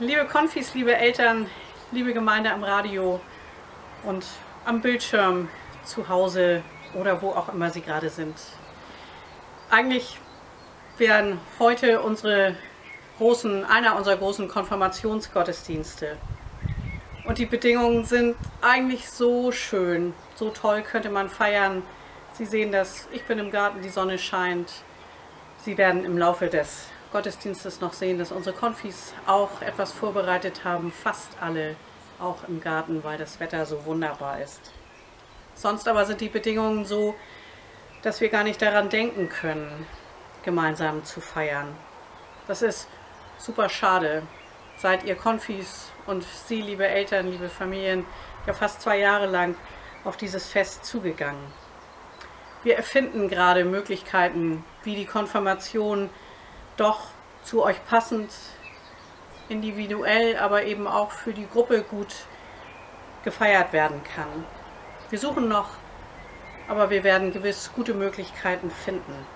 Liebe Konfis, liebe Eltern, liebe Gemeinde am Radio und am Bildschirm zu Hause oder wo auch immer Sie gerade sind. Eigentlich werden heute unsere großen, einer unserer großen Konfirmationsgottesdienste. Und die Bedingungen sind eigentlich so schön, so toll könnte man feiern. Sie sehen das, ich bin im Garten, die Sonne scheint. Sie werden im Laufe des Gottesdienstes noch sehen, dass unsere Konfis auch etwas vorbereitet haben, fast alle auch im Garten, weil das Wetter so wunderbar ist. Sonst aber sind die Bedingungen so, dass wir gar nicht daran denken können, gemeinsam zu feiern. Das ist super schade. Seid ihr Konfis und Sie, liebe Eltern, liebe Familien, ja fast zwei Jahre lang auf dieses Fest zugegangen. Wir erfinden gerade Möglichkeiten, wie die Konfirmation doch zu euch passend, individuell, aber eben auch für die Gruppe gut gefeiert werden kann. Wir suchen noch, aber wir werden gewiss gute Möglichkeiten finden.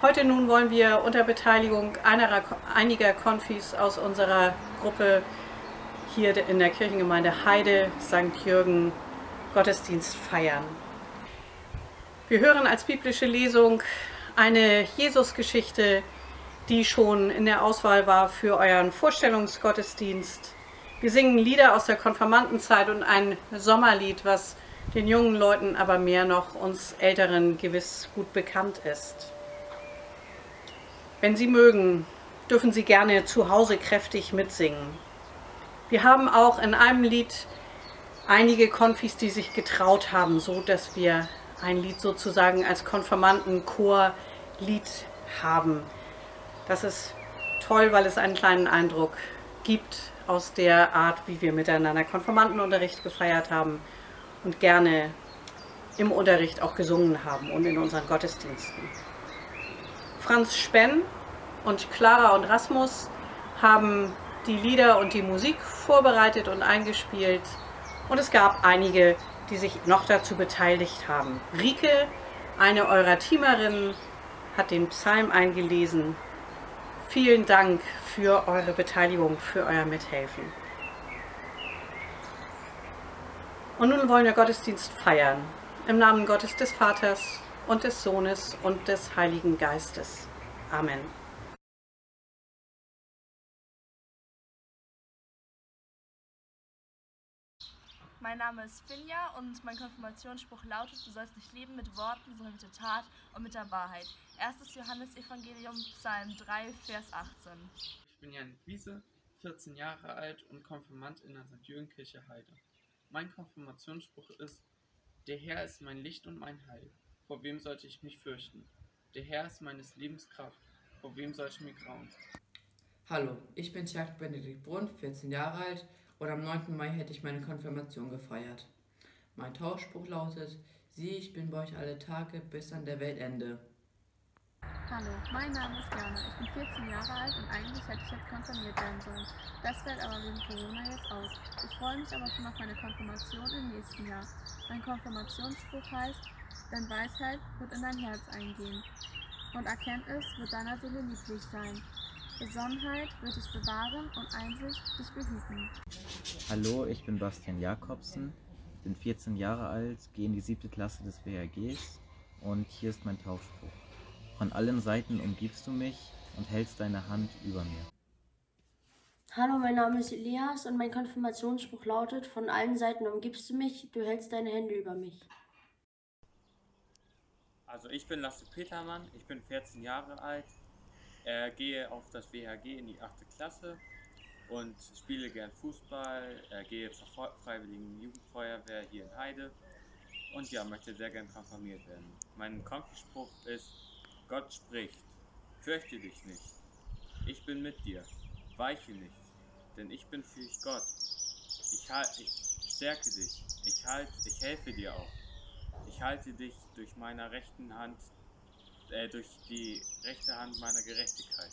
Heute nun wollen wir unter Beteiligung einer, einiger Konfis aus unserer Gruppe hier in der Kirchengemeinde Heide St. Jürgen Gottesdienst feiern. Wir hören als biblische Lesung eine Jesusgeschichte, die schon in der Auswahl war für euren Vorstellungsgottesdienst. Wir singen Lieder aus der Konfirmandenzeit und ein Sommerlied, was den jungen Leuten, aber mehr noch uns Älteren gewiss gut bekannt ist. Wenn Sie mögen, dürfen Sie gerne zu Hause kräftig mitsingen. Wir haben auch in einem Lied einige Konfis, die sich getraut haben, so dass wir ein Lied sozusagen als Konfirmandenchor Lied haben. Das ist toll, weil es einen kleinen Eindruck gibt aus der Art, wie wir miteinander Konfirmandenunterricht gefeiert haben und gerne im Unterricht auch gesungen haben und in unseren Gottesdiensten. Franz Spenn und Clara und Rasmus haben die Lieder und die Musik vorbereitet und eingespielt und es gab einige die sich noch dazu beteiligt haben. Rike, eine eurer Teamerinnen, hat den Psalm eingelesen. Vielen Dank für eure Beteiligung, für euer Mithelfen. Und nun wollen wir Gottesdienst feiern. Im Namen Gottes des Vaters und des Sohnes und des Heiligen Geistes. Amen. Mein Name ist Finja und mein Konfirmationsspruch lautet, du sollst nicht leben mit Worten, sondern mit der Tat und mit der Wahrheit. 1. Johannesevangelium, Psalm 3, Vers 18. Ich bin Jan Wiese, 14 Jahre alt und Konfirmant in der St. Jürgen-Kirche Heide. Mein Konfirmationsspruch ist, der Herr ist mein Licht und mein Heil. Vor wem sollte ich mich fürchten? Der Herr ist meines Lebens Kraft. Vor wem sollte ich mir grauen? Hallo, ich bin Jacques Benedikt Brunn, 14 Jahre alt und am 9. Mai hätte ich meine Konfirmation gefeiert. Mein Tauschspruch lautet, sieh, ich bin bei euch alle Tage bis an der Weltende. Hallo, mein Name ist Jana. Ich bin 14 Jahre alt und eigentlich hätte ich jetzt konfirmiert werden sollen. Das fällt aber wegen Corona jetzt aus. Ich freue mich aber schon auf meine Konfirmation im nächsten Jahr. Mein Konfirmationsspruch heißt, denn Weisheit wird in dein Herz eingehen und Erkenntnis wird deiner Seele lieblich sein. Besonnenheit wird dich bewahren und Einsicht dich behüten. Hallo, ich bin Bastian Jakobsen, bin 14 Jahre alt, gehe in die siebte Klasse des WRGs und hier ist mein Taufspruch. Von allen Seiten umgibst du mich und hältst deine Hand über mir. Hallo, mein Name ist Elias und mein Konfirmationsspruch lautet, von allen Seiten umgibst du mich, du hältst deine Hände über mich. Also ich bin Lasse Petermann, ich bin 14 Jahre alt, äh, gehe auf das WHG in die 8. Klasse und spiele gern Fußball, äh, gehe zur Freiwilligen Jugendfeuerwehr hier in Heide und ja, möchte sehr gern konfirmiert werden. Mein Konfispruch ist, Gott spricht, fürchte dich nicht, ich bin mit dir, weiche nicht, denn ich bin für dich Gott. Ich, ich stärke dich, ich, halt, ich helfe dir auch. Ich halte dich durch meiner rechten Hand äh, durch die rechte Hand meiner Gerechtigkeit.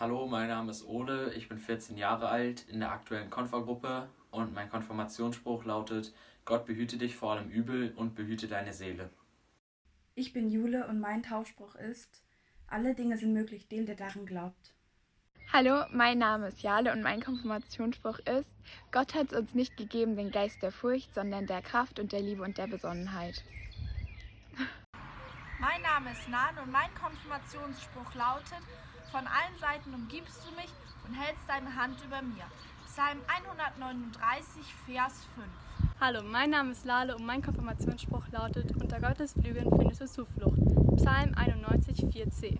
Hallo, mein Name ist Ole, ich bin 14 Jahre alt in der aktuellen Konfergruppe und mein Konfirmationsspruch lautet: Gott behüte dich vor allem Übel und behüte deine Seele. Ich bin Jule und mein Taufspruch ist: Alle Dinge sind möglich dem, der daran glaubt. Hallo, mein Name ist Jale und mein Konfirmationsspruch ist, Gott hat uns nicht gegeben den Geist der Furcht, sondern der Kraft und der Liebe und der Besonnenheit. Mein Name ist Nan und mein Konfirmationsspruch lautet, von allen Seiten umgibst du mich und hältst deine Hand über mir. Psalm 139, Vers 5. Hallo, mein Name ist Lale und mein Konfirmationsspruch lautet, unter Gottes Flügeln findest du Zuflucht. Psalm 91, 4c.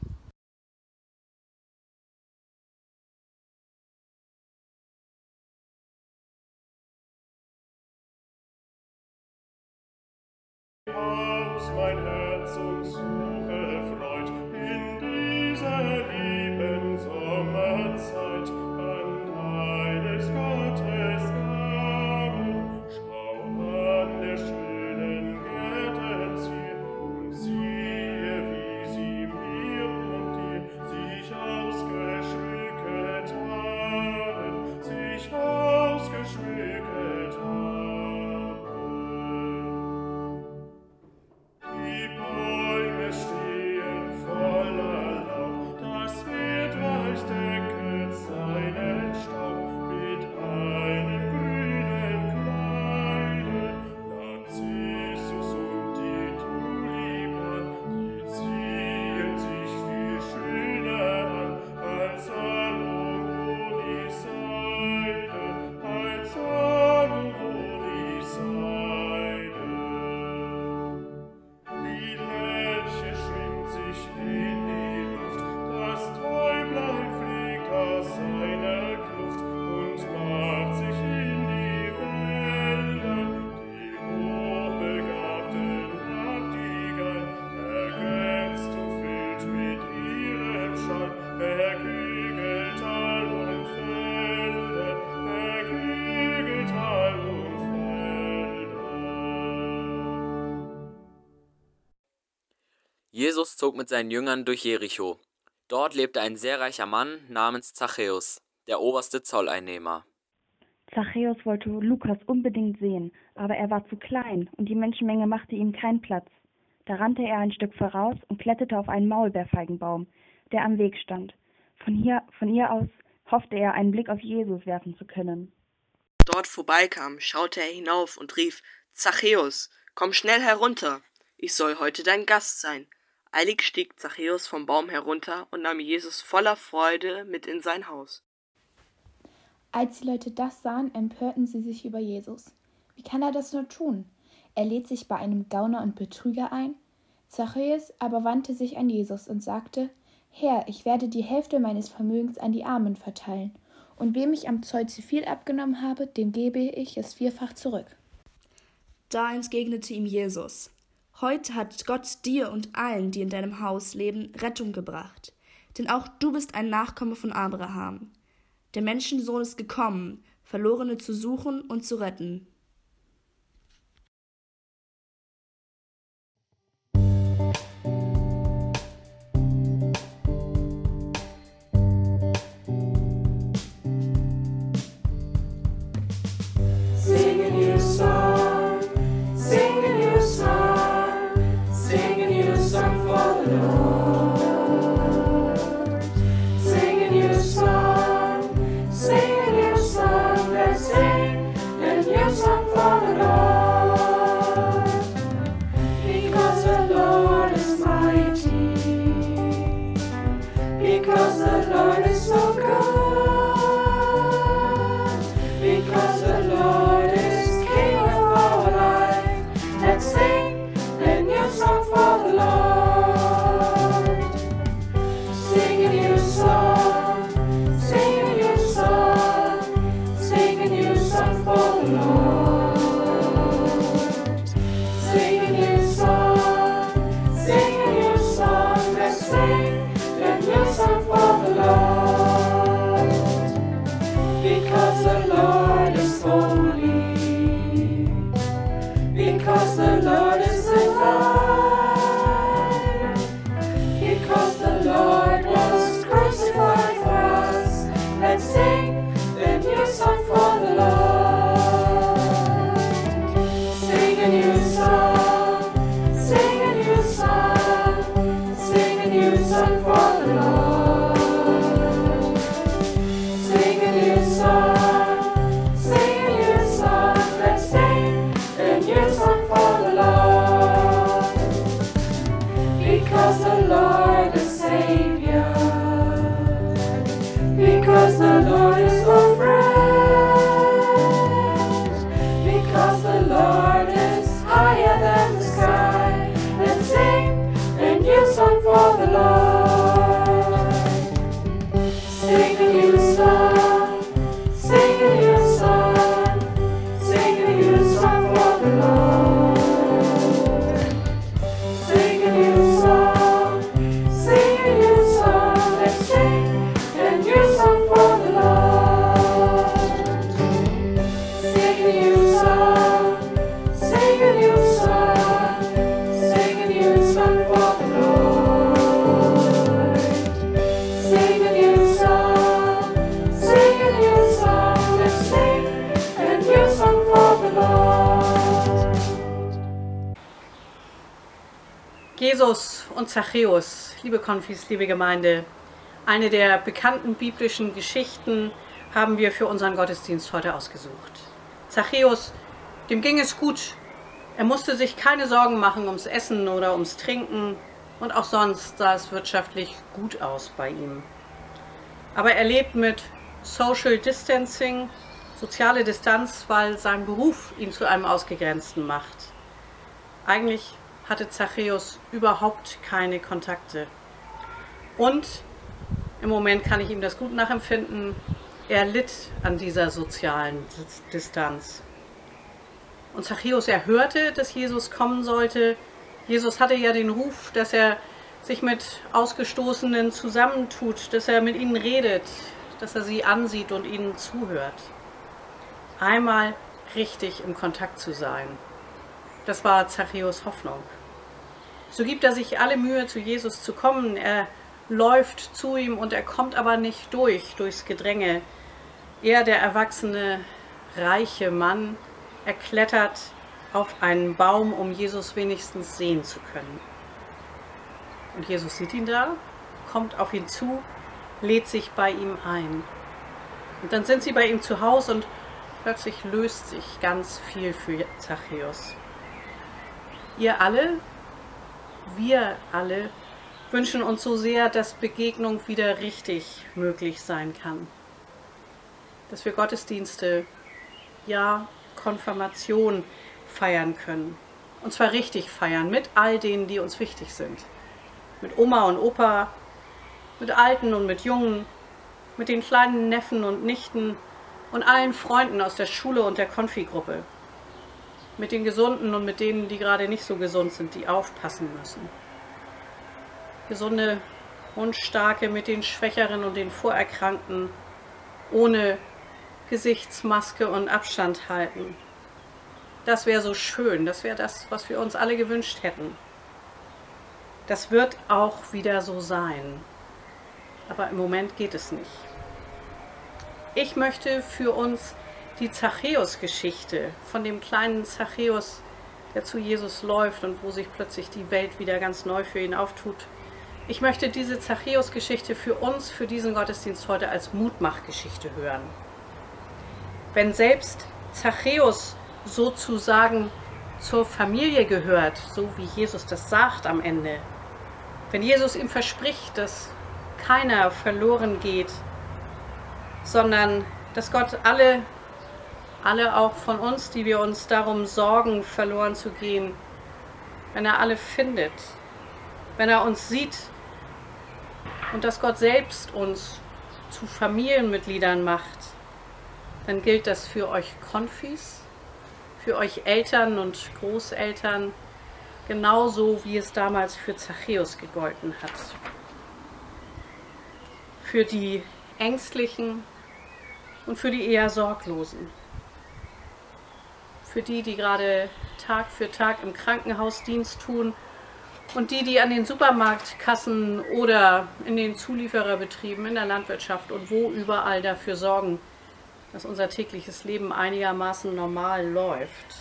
Zog mit seinen Jüngern durch Jericho. Dort lebte ein sehr reicher Mann namens Zachäus, der oberste Zolleinnehmer. Zachäus wollte Lukas unbedingt sehen, aber er war zu klein und die Menschenmenge machte ihm keinen Platz. Da rannte er ein Stück voraus und kletterte auf einen Maulbeerfeigenbaum, der am Weg stand. Von hier, von ihr aus hoffte er, einen Blick auf Jesus werfen zu können. Dort vorbeikam, schaute er hinauf und rief, Zachäus, komm schnell herunter, ich soll heute dein Gast sein. Eilig stieg Zachäus vom Baum herunter und nahm Jesus voller Freude mit in sein Haus. Als die Leute das sahen, empörten sie sich über Jesus. Wie kann er das nur tun? Er lädt sich bei einem Gauner und Betrüger ein? Zachäus aber wandte sich an Jesus und sagte, Herr, ich werde die Hälfte meines Vermögens an die Armen verteilen, und wem ich am Zoll zu viel abgenommen habe, dem gebe ich es vierfach zurück. Da entgegnete ihm Jesus, Heute hat Gott dir und allen, die in deinem Haus leben, Rettung gebracht. Denn auch du bist ein Nachkomme von Abraham. Der Menschensohn ist gekommen, Verlorene zu suchen und zu retten. Zachäus, liebe Konfis, liebe Gemeinde, eine der bekannten biblischen Geschichten haben wir für unseren Gottesdienst heute ausgesucht. Zachäus, dem ging es gut. Er musste sich keine Sorgen machen ums Essen oder ums Trinken und auch sonst sah es wirtschaftlich gut aus bei ihm. Aber er lebt mit Social Distancing, soziale Distanz, weil sein Beruf ihn zu einem Ausgegrenzten macht. Eigentlich hatte Zachäus überhaupt keine Kontakte. Und im Moment kann ich ihm das gut nachempfinden. Er litt an dieser sozialen Dis- Distanz. Und Zachäus, er hörte, dass Jesus kommen sollte. Jesus hatte ja den Ruf, dass er sich mit Ausgestoßenen zusammentut, dass er mit ihnen redet, dass er sie ansieht und ihnen zuhört. Einmal richtig im Kontakt zu sein. Das war Zachäus Hoffnung. So gibt er sich alle Mühe, zu Jesus zu kommen. Er läuft zu ihm und er kommt aber nicht durch, durchs Gedränge. Er, der erwachsene, reiche Mann, er klettert auf einen Baum, um Jesus wenigstens sehen zu können. Und Jesus sieht ihn da, kommt auf ihn zu, lädt sich bei ihm ein. Und dann sind sie bei ihm zu Hause und plötzlich löst sich ganz viel für Zachäus. Ihr alle, wir alle wünschen uns so sehr, dass Begegnung wieder richtig möglich sein kann. Dass wir Gottesdienste, ja, Konfirmation feiern können. Und zwar richtig feiern mit all denen, die uns wichtig sind. Mit Oma und Opa, mit Alten und mit Jungen, mit den kleinen Neffen und Nichten und allen Freunden aus der Schule und der Konfigruppe. Mit den Gesunden und mit denen, die gerade nicht so gesund sind, die aufpassen müssen. Gesunde und starke mit den Schwächeren und den Vorerkrankten, ohne Gesichtsmaske und Abstand halten. Das wäre so schön, das wäre das, was wir uns alle gewünscht hätten. Das wird auch wieder so sein. Aber im Moment geht es nicht. Ich möchte für uns die Zachäus-Geschichte von dem kleinen Zachäus, der zu Jesus läuft und wo sich plötzlich die Welt wieder ganz neu für ihn auftut. Ich möchte diese Zachäus-Geschichte für uns, für diesen Gottesdienst heute als Mutmachgeschichte hören. Wenn selbst Zachäus sozusagen zur Familie gehört, so wie Jesus das sagt am Ende, wenn Jesus ihm verspricht, dass keiner verloren geht, sondern dass Gott alle, alle auch von uns, die wir uns darum sorgen, verloren zu gehen, wenn er alle findet, wenn er uns sieht und dass Gott selbst uns zu Familienmitgliedern macht, dann gilt das für euch Konfis, für euch Eltern und Großeltern, genauso wie es damals für Zachäus gegolten hat. Für die Ängstlichen und für die eher Sorglosen. Für die, die gerade Tag für Tag im Krankenhausdienst tun und die, die an den Supermarktkassen oder in den Zuliefererbetrieben, in der Landwirtschaft und wo überall dafür sorgen, dass unser tägliches Leben einigermaßen normal läuft.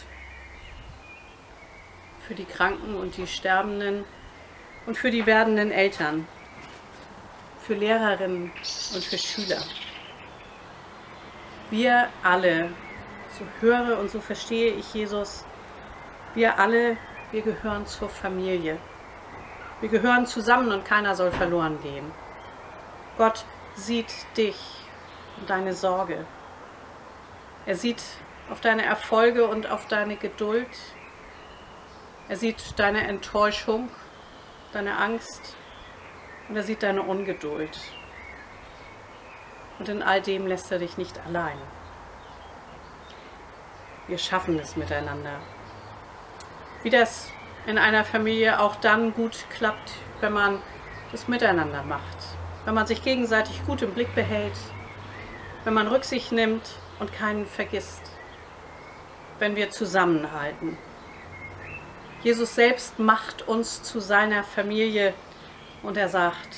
Für die Kranken und die Sterbenden und für die werdenden Eltern, für Lehrerinnen und für Schüler. Wir alle, so höre und so verstehe ich Jesus, wir alle, wir gehören zur Familie. Wir gehören zusammen und keiner soll verloren gehen. Gott sieht dich und deine Sorge. Er sieht auf deine Erfolge und auf deine Geduld. Er sieht deine Enttäuschung, deine Angst und er sieht deine Ungeduld. Und in all dem lässt er dich nicht allein. Wir schaffen es miteinander. Wie das in einer Familie auch dann gut klappt, wenn man es miteinander macht, wenn man sich gegenseitig gut im Blick behält, wenn man Rücksicht nimmt und keinen vergisst, wenn wir zusammenhalten. Jesus selbst macht uns zu seiner Familie und er sagt,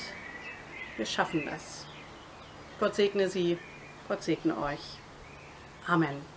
wir schaffen das. Gott segne Sie, Gott segne euch. Amen.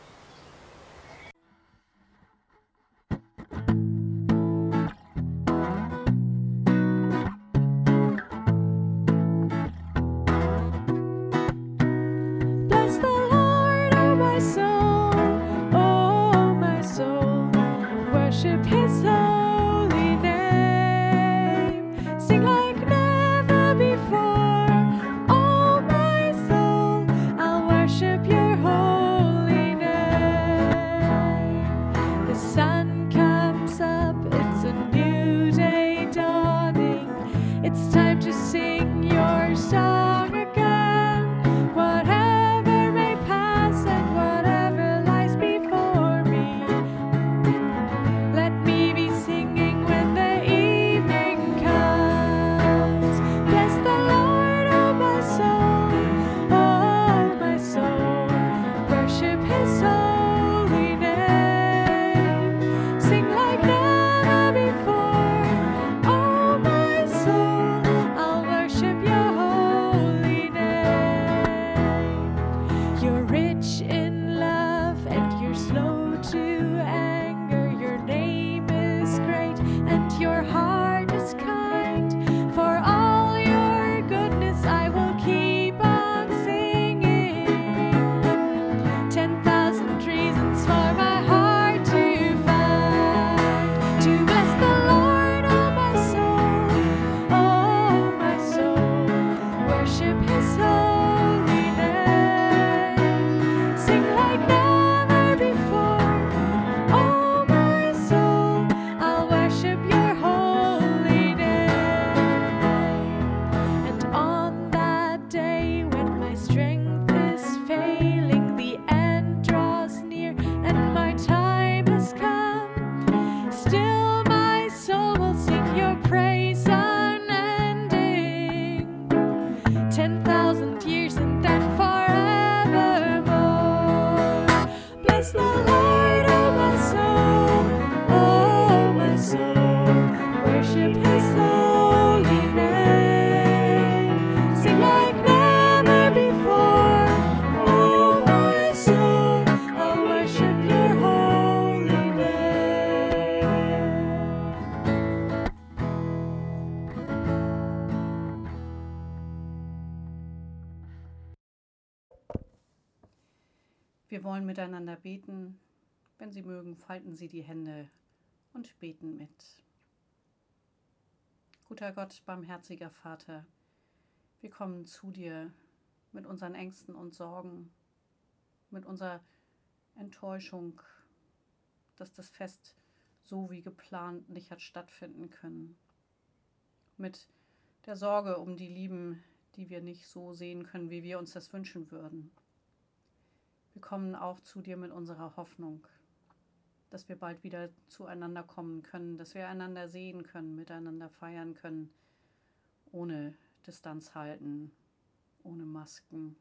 Mögen, falten Sie die Hände und beten mit. Guter Gott, barmherziger Vater, wir kommen zu dir mit unseren Ängsten und Sorgen, mit unserer Enttäuschung, dass das Fest so wie geplant nicht hat stattfinden können. Mit der Sorge um die Lieben, die wir nicht so sehen können, wie wir uns das wünschen würden. Wir kommen auch zu dir mit unserer Hoffnung, dass wir bald wieder zueinander kommen können, dass wir einander sehen können, miteinander feiern können, ohne Distanz halten, ohne Masken,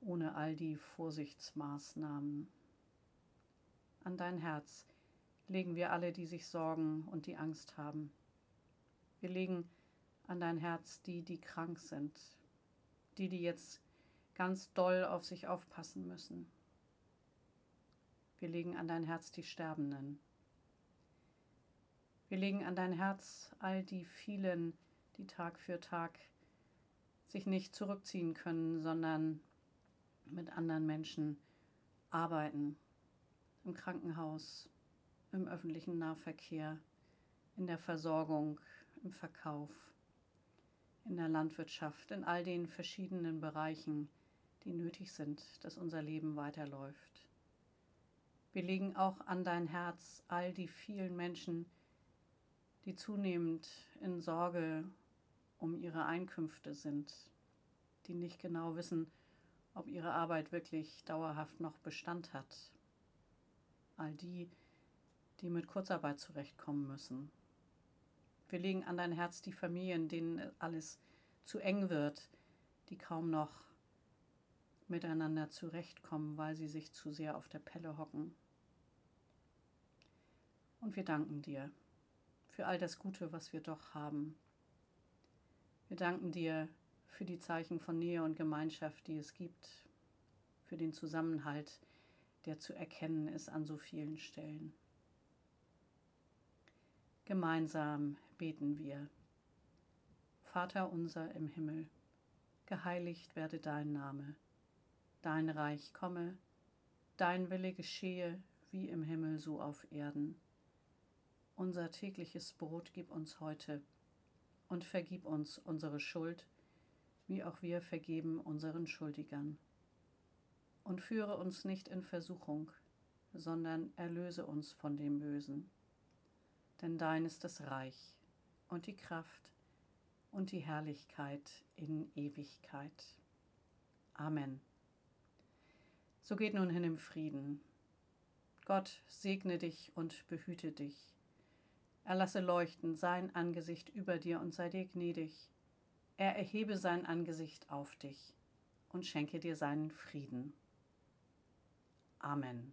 ohne all die Vorsichtsmaßnahmen. An dein Herz legen wir alle, die sich sorgen und die Angst haben. Wir legen an dein Herz die, die krank sind, die, die jetzt ganz doll auf sich aufpassen müssen. Wir legen an dein Herz die Sterbenden. Wir legen an dein Herz all die vielen, die Tag für Tag sich nicht zurückziehen können, sondern mit anderen Menschen arbeiten. Im Krankenhaus, im öffentlichen Nahverkehr, in der Versorgung, im Verkauf, in der Landwirtschaft, in all den verschiedenen Bereichen, die nötig sind, dass unser Leben weiterläuft. Wir legen auch an dein Herz all die vielen Menschen, die zunehmend in Sorge um ihre Einkünfte sind, die nicht genau wissen, ob ihre Arbeit wirklich dauerhaft noch Bestand hat. All die, die mit Kurzarbeit zurechtkommen müssen. Wir legen an dein Herz die Familien, denen alles zu eng wird, die kaum noch miteinander zurechtkommen, weil sie sich zu sehr auf der Pelle hocken. Und wir danken dir für all das Gute, was wir doch haben. Wir danken dir für die Zeichen von Nähe und Gemeinschaft, die es gibt, für den Zusammenhalt, der zu erkennen ist an so vielen Stellen. Gemeinsam beten wir. Vater unser im Himmel, geheiligt werde dein Name, dein Reich komme, dein Wille geschehe, wie im Himmel so auf Erden. Unser tägliches Brot gib uns heute und vergib uns unsere Schuld, wie auch wir vergeben unseren Schuldigern. Und führe uns nicht in Versuchung, sondern erlöse uns von dem Bösen. Denn dein ist das Reich und die Kraft und die Herrlichkeit in Ewigkeit. Amen. So geht nun hin im Frieden. Gott segne dich und behüte dich. Er lasse leuchten sein Angesicht über dir und sei dir gnädig. Er erhebe sein Angesicht auf dich und schenke dir seinen Frieden. Amen.